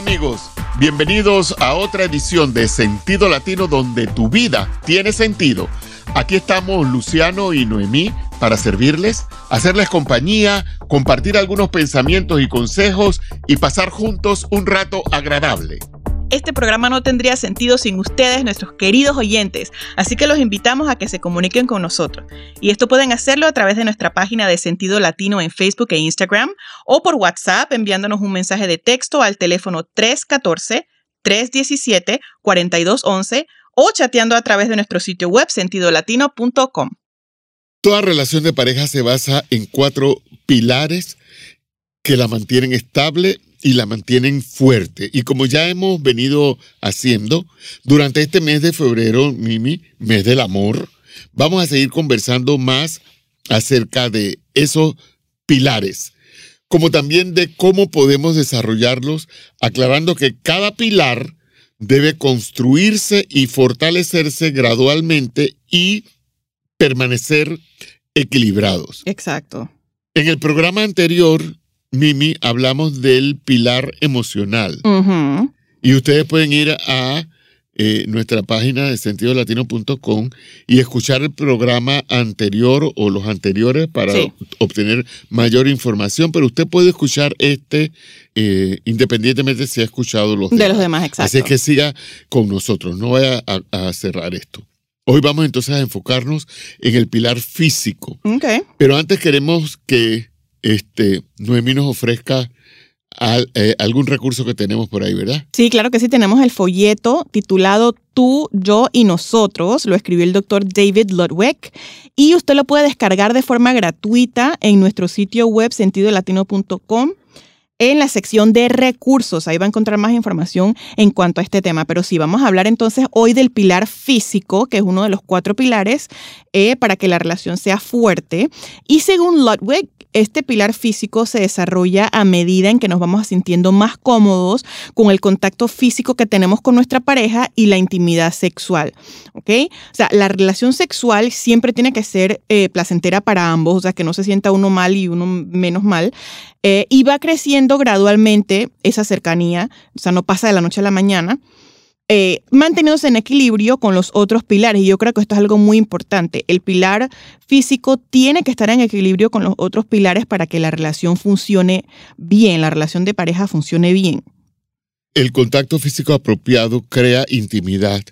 amigos, bienvenidos a otra edición de Sentido Latino donde tu vida tiene sentido. Aquí estamos Luciano y Noemí para servirles, hacerles compañía, compartir algunos pensamientos y consejos y pasar juntos un rato agradable. Este programa no tendría sentido sin ustedes, nuestros queridos oyentes, así que los invitamos a que se comuniquen con nosotros. Y esto pueden hacerlo a través de nuestra página de Sentido Latino en Facebook e Instagram o por WhatsApp enviándonos un mensaje de texto al teléfono 314-317-4211 o chateando a través de nuestro sitio web sentidolatino.com. Toda relación de pareja se basa en cuatro pilares que la mantienen estable y la mantienen fuerte. Y como ya hemos venido haciendo, durante este mes de febrero, Mimi, mes del amor, vamos a seguir conversando más acerca de esos pilares, como también de cómo podemos desarrollarlos, aclarando que cada pilar debe construirse y fortalecerse gradualmente y permanecer equilibrados. Exacto. En el programa anterior Mimi, hablamos del pilar emocional. Y ustedes pueden ir a eh, nuestra página de sentidolatino.com y escuchar el programa anterior o los anteriores para obtener mayor información, pero usted puede escuchar este eh, independientemente si ha escuchado los de los demás. Exacto. Así que siga con nosotros, no vaya a, cerrar esto. Hoy vamos entonces a enfocarnos en el pilar físico. Okay. Pero antes queremos que este, Noemí nos ofrezca eh, algún recurso que tenemos por ahí, ¿verdad? Sí, claro que sí, tenemos el folleto titulado Tú, yo y nosotros, lo escribió el doctor David Ludwig, y usted lo puede descargar de forma gratuita en nuestro sitio web sentidolatino.com en la sección de recursos. Ahí va a encontrar más información en cuanto a este tema. Pero sí, vamos a hablar entonces hoy del pilar físico, que es uno de los cuatro pilares eh, para que la relación sea fuerte. Y según Ludwig, este pilar físico se desarrolla a medida en que nos vamos sintiendo más cómodos con el contacto físico que tenemos con nuestra pareja y la intimidad sexual. ¿Ok? O sea, la relación sexual siempre tiene que ser eh, placentera para ambos, o sea, que no se sienta uno mal y uno menos mal. Eh, y va creciendo gradualmente esa cercanía, o sea, no pasa de la noche a la mañana. Eh, manteniéndose en equilibrio con los otros pilares. Y yo creo que esto es algo muy importante. El pilar físico tiene que estar en equilibrio con los otros pilares para que la relación funcione bien, la relación de pareja funcione bien. El contacto físico apropiado crea intimidad,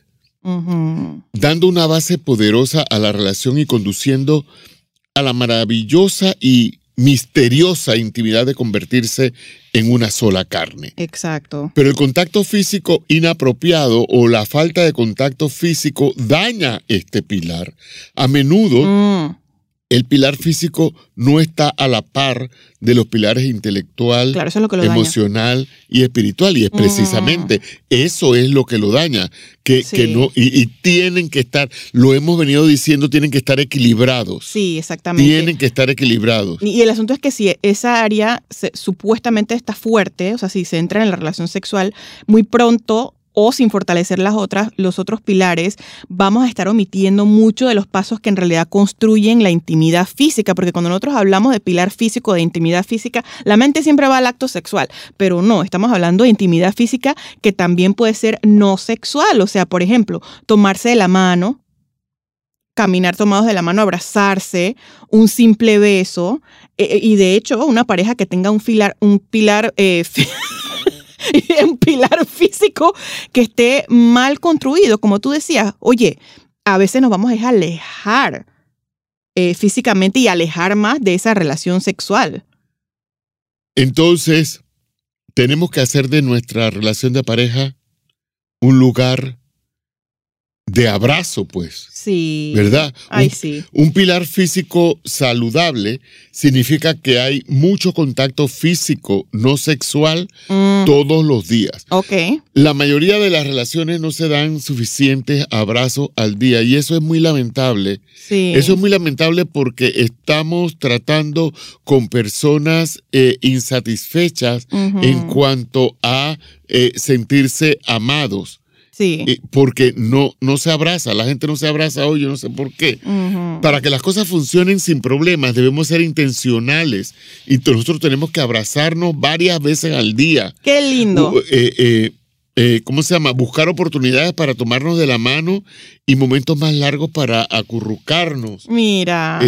dando una base poderosa a la relación y conduciendo a la maravillosa y misteriosa intimidad de convertirse en una sola carne. Exacto. Pero el contacto físico inapropiado o la falta de contacto físico daña este pilar. A menudo mm el pilar físico no está a la par de los pilares intelectual, emocional y espiritual. Y es precisamente eso es lo que lo daña. Que, no, y, tienen que estar, lo hemos venido diciendo, tienen que estar equilibrados. Sí, exactamente. Tienen que estar equilibrados. Y, el asunto es que si esa área supuestamente está fuerte, o sea, si se entra en la relación sexual, muy pronto o sin fortalecer las otras, los otros pilares, vamos a estar omitiendo mucho de los pasos que en realidad construyen la intimidad física, porque cuando nosotros hablamos de pilar físico, de intimidad física, la mente siempre va al acto sexual, pero no, estamos hablando de intimidad física que también puede ser no sexual, o sea, por ejemplo, tomarse de la mano, caminar tomados de la mano, abrazarse, un simple beso, eh, y de hecho, una pareja que tenga un, pilar, un pilar eh, y un pilar físico que esté mal construido. Como tú decías, oye, a veces nos vamos a alejar eh, físicamente y alejar más de esa relación sexual. Entonces, tenemos que hacer de nuestra relación de pareja un lugar de abrazo, pues. Sí. ¿Verdad? Ay, sí. Un pilar físico saludable significa que hay mucho contacto físico, no sexual, mm. todos los días. Ok. La mayoría de las relaciones no se dan suficientes abrazos al día y eso es muy lamentable. Sí. Eso es muy lamentable porque estamos tratando con personas eh, insatisfechas en cuanto a eh, sentirse amados Sí. eh, porque no, no se abraza, la gente no se abraza hoy, yo no sé por qué. Para que las cosas funcionen sin problemas, debemos ser intencionales y nosotros tenemos que abrazarnos varias veces al día. Qué lindo. U- eh, eh, eh, ¿Cómo se llama? Buscar oportunidades para tomarnos de la mano y momentos más largos para acurrucarnos. Mira.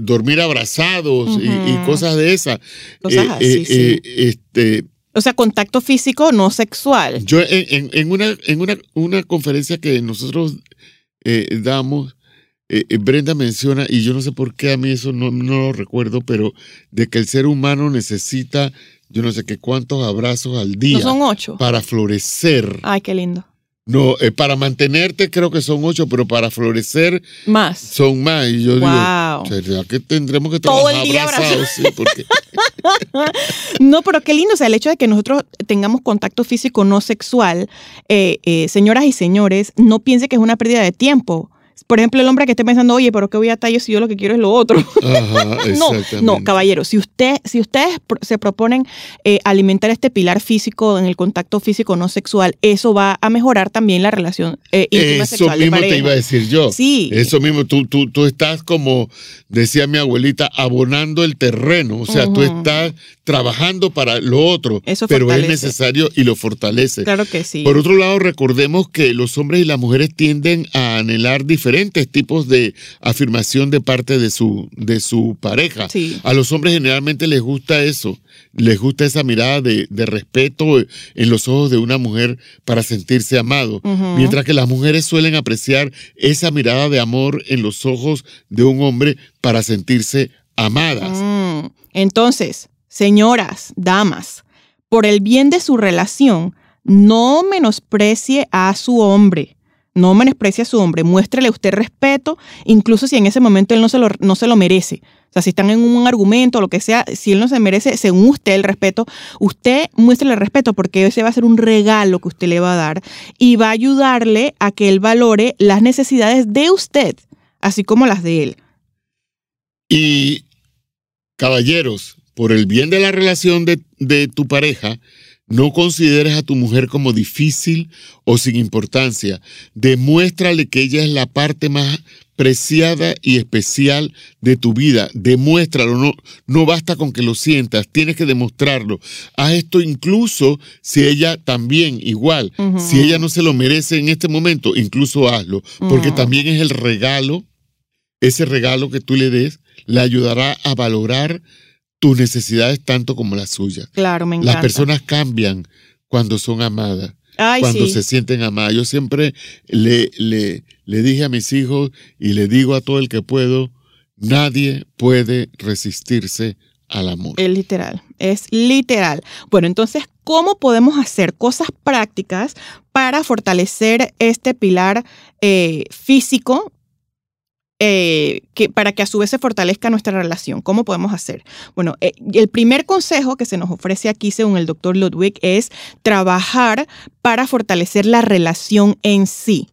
Dormir abrazados y- cosas de esas. Cosas así, sí. este, o sea, contacto físico no sexual. yo en, en- una, en una, una conferencia que nosotros eh, damos, eh, eh, Brenda menciona, y yo no sé por qué a mí eso no, no lo recuerdo, pero de que el ser humano necesita, yo no sé qué cuántos abrazos al día No son ocho. para florecer. Ay, qué lindo. No, eh, para mantenerte creo que son ocho, pero para florecer Más. son más. Y yo Wow. digo, ¿será que tendremos que Todo trabajar el día abrazados? Sí, porque- No, pero qué lindo. O sea, el hecho de que nosotros tengamos contacto físico no sexual, eh, eh, señoras y señores, no piense que es una pérdida de tiempo. Por ejemplo, el hombre que esté pensando, oye, pero ¿qué voy a tallo si yo lo que quiero es lo otro? Ajá, No, no, caballero, si, usted, si ustedes se proponen eh, alimentar este pilar físico en el contacto físico no sexual, eso va a mejorar también la relación eh, íntima Eso sexual de mismo te iba a decir yo. Sí. Eso mismo, tú, tú, tú estás como decía mi abuelita, abonando el terreno. O sea, tú estás trabajando para lo otro, Eso pero es necesario y lo fortalece. Claro que sí. Por otro lado, recordemos que los hombres y las mujeres tienden a anhelar diferentes tipos de afirmación de parte de su, de su pareja. Sí. A los hombres generalmente les gusta eso, les gusta esa mirada de, de respeto en los ojos de una mujer para sentirse amado, mientras que las mujeres suelen apreciar esa mirada de amor en los ojos de un hombre para sentirse amadas. Mm. Entonces, señoras, damas, por el bien de su relación, no menosprecie a su hombre. No menosprecie a su hombre. Muéstrele usted respeto, incluso si en ese momento él no se lo, no se lo merece. O sea, si están en un argumento o lo que sea, si él no se merece, según usted, el respeto, usted muéstrele respeto porque ese va a ser un regalo que usted le va a dar y va a ayudarle a que él valore las necesidades de usted, así como las de él. Y caballeros, por el bien de la relación de, de tu pareja, no consideres a tu mujer como difícil o sin importancia. Demuéstrale que ella es la parte más preciada y especial de tu vida. Demuéstralo, no, no basta con que lo sientas, tienes que demostrarlo. Haz esto incluso si ella también igual, si ella no se lo merece en este momento, incluso hazlo, porque también es el regalo, ese regalo que tú le des, le ayudará a valorar tus necesidades tanto como las suyas. Claro, me encanta. Las personas cambian cuando son amadas, Ay, cuando sí. se sienten amadas. Yo siempre le, le, le dije a mis hijos y le digo a todo el que puedo, nadie puede resistirse al amor. Es literal, es literal. Bueno, entonces, ¿cómo podemos hacer cosas prácticas para fortalecer este pilar eh, físico? Eh, que, para que a su vez se fortalezca nuestra relación. ¿Cómo podemos hacer? Bueno, eh, el primer consejo que se nos ofrece aquí, según el doctor Ludwig, es trabajar para fortalecer la relación en sí.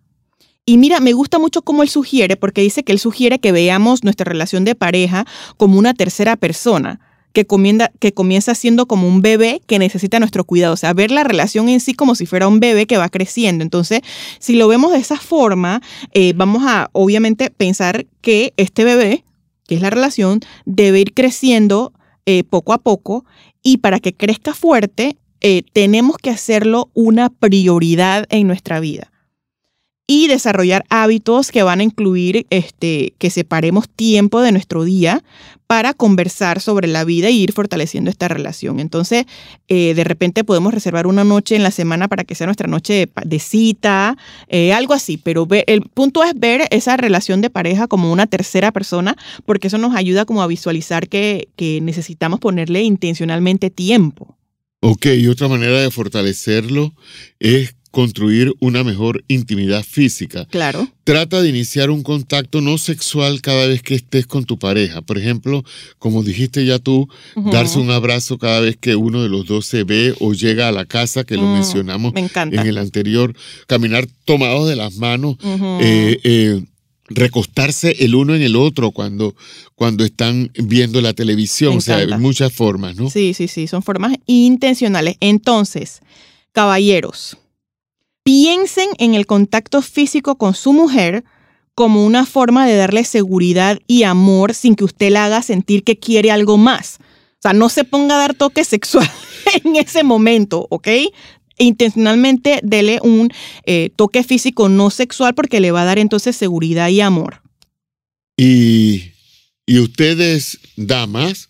Y mira, me gusta mucho cómo él sugiere, porque dice que él sugiere que veamos nuestra relación de pareja como una tercera persona, que comienza, que comienza siendo como un bebé que necesita nuestro cuidado. O sea, ver la relación en sí como si fuera un bebé que va creciendo. Entonces, si lo vemos de esa forma, eh, vamos a obviamente pensar que este bebé, que es la relación, debe ir creciendo eh, poco a poco y para que crezca fuerte, eh, tenemos que hacerlo una prioridad en nuestra vida y desarrollar hábitos que van a incluir este, que separemos tiempo de nuestro día para conversar sobre la vida y ir fortaleciendo esta relación. Entonces, eh, de repente podemos reservar una noche en la semana para que sea nuestra noche de, cita, eh, algo así, pero el punto es ver esa relación de pareja como una tercera persona, porque eso nos ayuda como a visualizar que, que necesitamos ponerle intencionalmente tiempo. Ok, y otra manera de fortalecerlo es construir una mejor intimidad física. Claro. Trata de iniciar un contacto no sexual cada vez que estés con tu pareja. Por ejemplo, como dijiste ya tú, darse un abrazo cada vez que uno de los dos se ve o llega a la casa, que lo Mm, mencionamos Me en el anterior. Caminar tomados de las manos, eh, eh, recostarse el uno en el otro cuando, cuando están viendo la televisión. O sea, hay muchas formas, ¿no? Sí, sí, sí, son formas intencionales. Entonces, caballeros, piensen en el contacto físico con su mujer como una forma de darle seguridad y amor sin que usted la haga sentir que quiere algo más. O sea, no se ponga a dar toque sexual en ese momento, ¿ok? Intencionalmente dele un eh, toque físico no sexual porque le va a dar entonces seguridad y amor. Y, y ustedes, damas,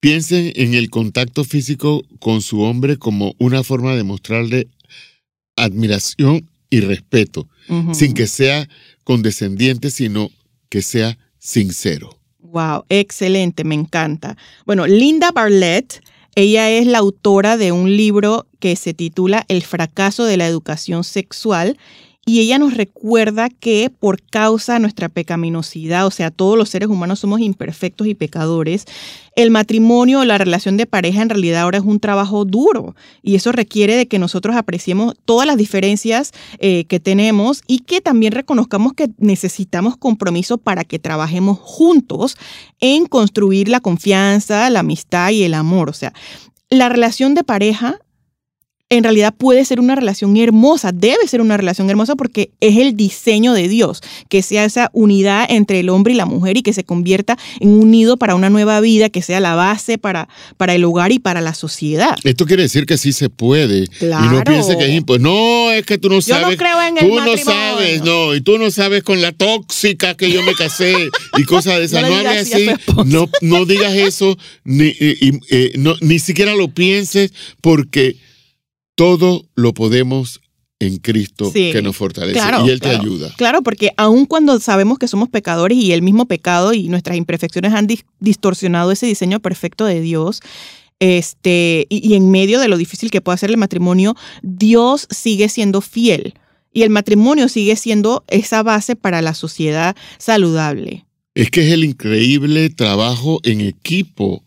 piensen en el contacto físico con su hombre como una forma de mostrarle admiración y respeto, sin que sea condescendiente, sino que sea sincero. Wow, excelente, me encanta. Bueno, Linda Bartlett, ella es la autora de un libro que se titula El fracaso de la educación sexual y ella nos recuerda que por causa de nuestra pecaminosidad, o sea, todos los seres humanos somos imperfectos y pecadores, el matrimonio o la relación de pareja en realidad ahora es un trabajo duro y eso requiere de que nosotros apreciemos todas las diferencias eh, que tenemos y que también reconozcamos que necesitamos compromiso para que trabajemos juntos en construir la confianza, la amistad y el amor. O sea, la relación de pareja en realidad puede ser una relación hermosa, debe ser una relación hermosa porque es el diseño de Dios, que sea esa unidad entre el hombre y la mujer y que se convierta en un nido para una nueva vida, que sea la base para, para el hogar y para la sociedad. Esto quiere decir que sí se puede. Y no Claro. piense que es imposible. No, es que tú no Yo no sabes. creo en el tú no matrimonio. sabes, no. Y tú no sabes con la tóxica que yo me casé y cosas de esas. No No, hables así. No, no digas eso. Ni, y- y, eh, no- ni siquiera lo pienses porque todo lo podemos en Cristo Sí. que nos fortalece. Claro, y Él te claro. ayuda. Claro, porque aun cuando sabemos que somos pecadores y el mismo pecado y nuestras imperfecciones han dis- distorsionado ese diseño perfecto de Dios, este, y, y en medio de lo difícil que puede ser el matrimonio, Dios sigue siendo fiel. Y el matrimonio sigue siendo esa base para la sociedad saludable. Es que es el increíble trabajo en equipo.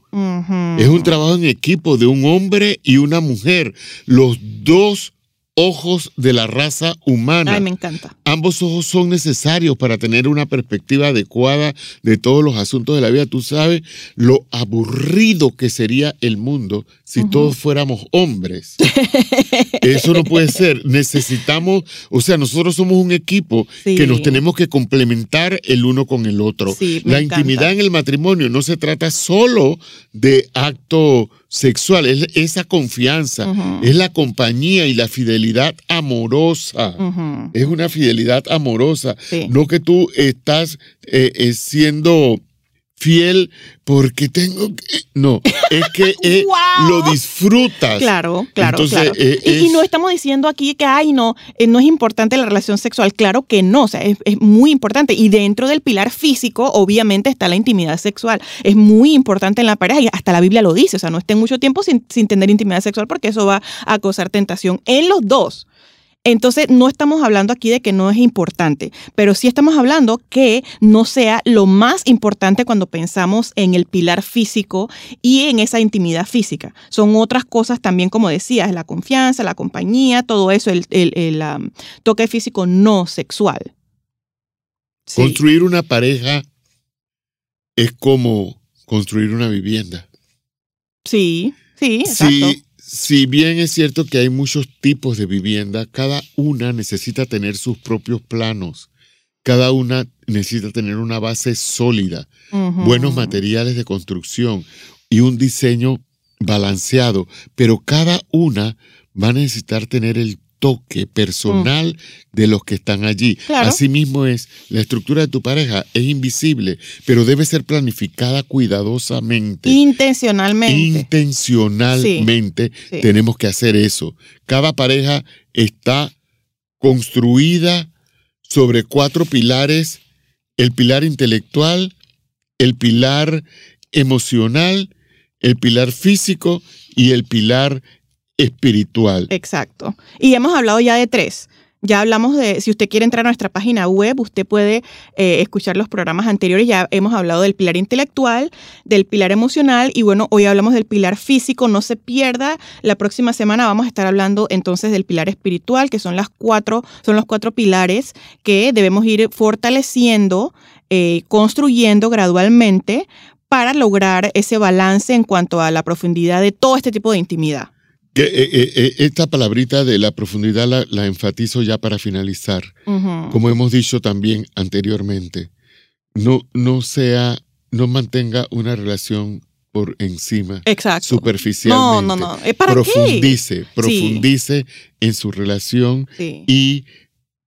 Es un trabajo en equipo de un hombre y una mujer. Los dos ojos de la raza humana. Ay, me encanta. Ambos ojos son necesarios para tener una perspectiva adecuada de todos los asuntos de la vida. Tú sabes lo aburrido que sería el mundo si todos fuéramos hombres. Eso no puede ser. Necesitamos, o sea, nosotros somos un equipo Sí. que nos tenemos que complementar el uno con el otro. Sí, la encanta. intimidad en el matrimonio no se trata solo de acto sexual, es esa confianza, es la compañía y la fidelidad amorosa. Es una fidelidad amorosa. Sí. No que tú estás eh, eh, siendo fiel porque tengo que. No, es que eh, lo disfrutas. Claro, claro, Entonces, claro. eh, y, no estamos diciendo aquí que, ay, no, eh, no es importante la relación sexual. Claro que no, o sea, es, es muy importante. Y dentro del pilar físico, obviamente, está la intimidad sexual. Es muy importante en la pareja y hasta la Biblia lo dice. O sea, no estén mucho tiempo sin, sin tener intimidad sexual porque eso va a causar tentación en los dos. Entonces, no estamos hablando aquí de que no es importante, pero sí estamos hablando que no sea lo más importante cuando pensamos en el pilar físico y en esa intimidad física. Son otras cosas también, como decías, la confianza, la compañía, todo eso, el, el- el, um, toque físico no sexual. Sí. Construir una pareja es como construir una vivienda. sí, sí, exacto. Si, si bien es cierto que hay muchos tipos de vivienda, cada una necesita tener sus propios planos. Cada una necesita tener una base sólida, buenos materiales de construcción y un diseño balanceado, pero cada una va a necesitar tener el toque personal de los que están allí. Claro. Asimismo es, la estructura de tu pareja es invisible, pero debe ser planificada cuidadosamente. Intencionalmente. Intencionalmente Sí. tenemos que hacer eso. Cada pareja está construida sobre cuatro pilares, el pilar intelectual, el pilar emocional, el pilar físico y el pilar espiritual. Exacto. Y hemos hablado ya de tres. Ya hablamos de, si usted quiere entrar a nuestra página web, usted puede eh, escuchar los programas anteriores. Ya hemos hablado del pilar intelectual, del pilar emocional y bueno, hoy hablamos del pilar físico. No se pierda. La próxima semana vamos a estar hablando entonces del pilar espiritual, que son las cuatro, son los cuatro pilares que debemos ir fortaleciendo, eh, construyendo gradualmente para lograr ese balance en cuanto a la profundidad de todo este tipo de intimidad. Eh, eh, eh, esta palabrita de la profundidad la, la enfatizo ya para finalizar. Como hemos dicho también anteriormente, no, no sea, no mantenga una relación por encima, Exacto. superficialmente. No, no, no. ¿Eh, ¿Para qué? profundice, profundice en su relación Sí. y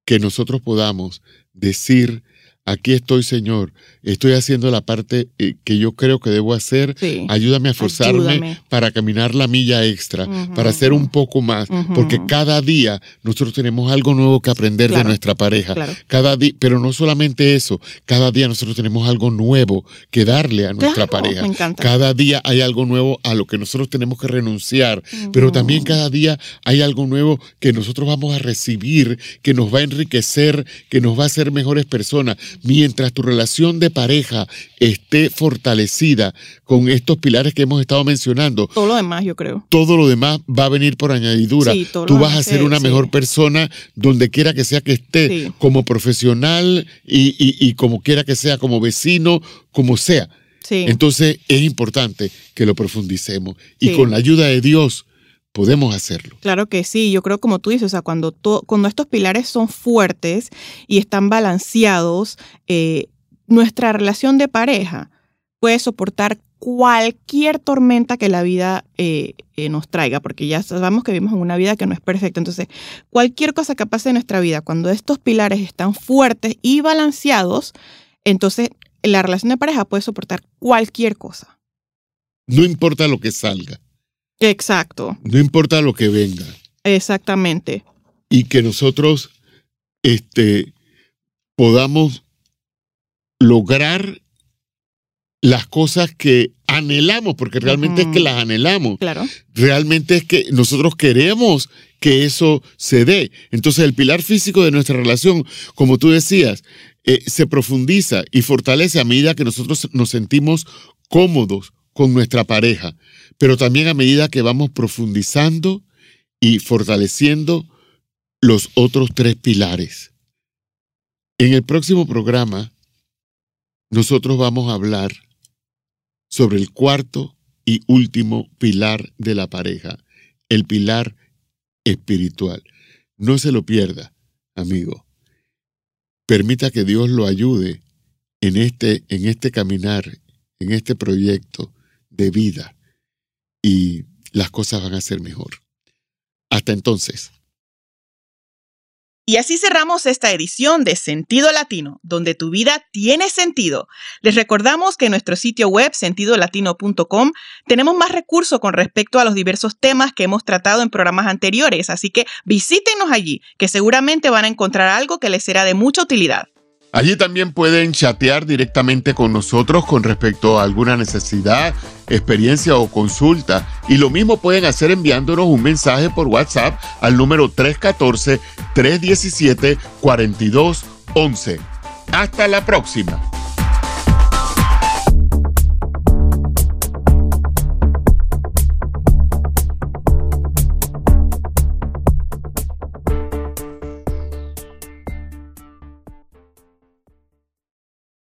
que nosotros podamos decir, aquí estoy Señor, estoy haciendo la parte eh, que yo creo que debo hacer, Sí. ayúdame a forzarme Ayúdame. para caminar la milla extra, para hacer un poco más, porque cada día nosotros tenemos algo nuevo que aprender de nuestra pareja. Claro. Cada día, pero no solamente eso, cada día nosotros tenemos algo nuevo que darle a nuestra Claro, pareja. Me. Cada día hay algo nuevo a lo que nosotros tenemos que renunciar, pero también cada día hay algo nuevo que nosotros vamos a recibir, que nos va a enriquecer, que nos va a hacer mejores personas. Mientras tu relación de pareja esté fortalecida con estos pilares que hemos estado mencionando, Todo lo demás, yo creo. todo lo demás va a venir por añadidura. Sí, Tú vas a ser se- una sí. mejor persona donde quiera que sea que esté, Sí. como profesional y, y- y como quiera que sea, como vecino, como sea. Entonces es importante que lo profundicemos y con la ayuda de Dios podemos hacerlo. Claro que sí, yo creo como tú dices, o sea, cuando, cuando estos pilares son fuertes y están balanceados, eh, nuestra relación de pareja puede soportar cualquier tormenta que la vida eh, eh, nos traiga, porque ya sabemos que vivimos en una vida que no es perfecta. Entonces, cualquier cosa que pase en nuestra vida, cuando estos pilares están fuertes y balanceados, entonces la relación de pareja puede soportar cualquier cosa. No importa lo que salga, Exacto, no importa lo que venga. exactamente. y que nosotros este, podamos lograr las cosas que anhelamos, porque realmente es que las anhelamos, Claro. realmente es que nosotros queremos que eso se dé. Entonces el pilar físico de nuestra relación, como tú decías, eh, se profundiza y fortalece a medida que nosotros nos sentimos cómodos con nuestra pareja, pero también a medida que vamos profundizando y fortaleciendo los otros tres pilares. En el próximo programa, nosotros vamos a hablar sobre el cuarto y último pilar de la pareja, el pilar espiritual. No se lo pierda, amigo. Permita que Dios lo ayude en este, en este caminar, en este proyecto de vida y las cosas van a ser mejor. Hasta entonces. Y así cerramos esta edición de Sentido Latino, donde tu vida tiene sentido. Les recordamos que en nuestro sitio web sentidolatino.com tenemos más recursos con respecto a los diversos temas que hemos tratado en programas anteriores, así que visítenos allí, que seguramente van a encontrar algo que les será de mucha utilidad. Allí también pueden chatear directamente con nosotros con respecto a alguna necesidad, experiencia o consulta. Y lo mismo pueden hacer enviándonos un mensaje por WhatsApp al número 314-317-4211. Hasta la próxima.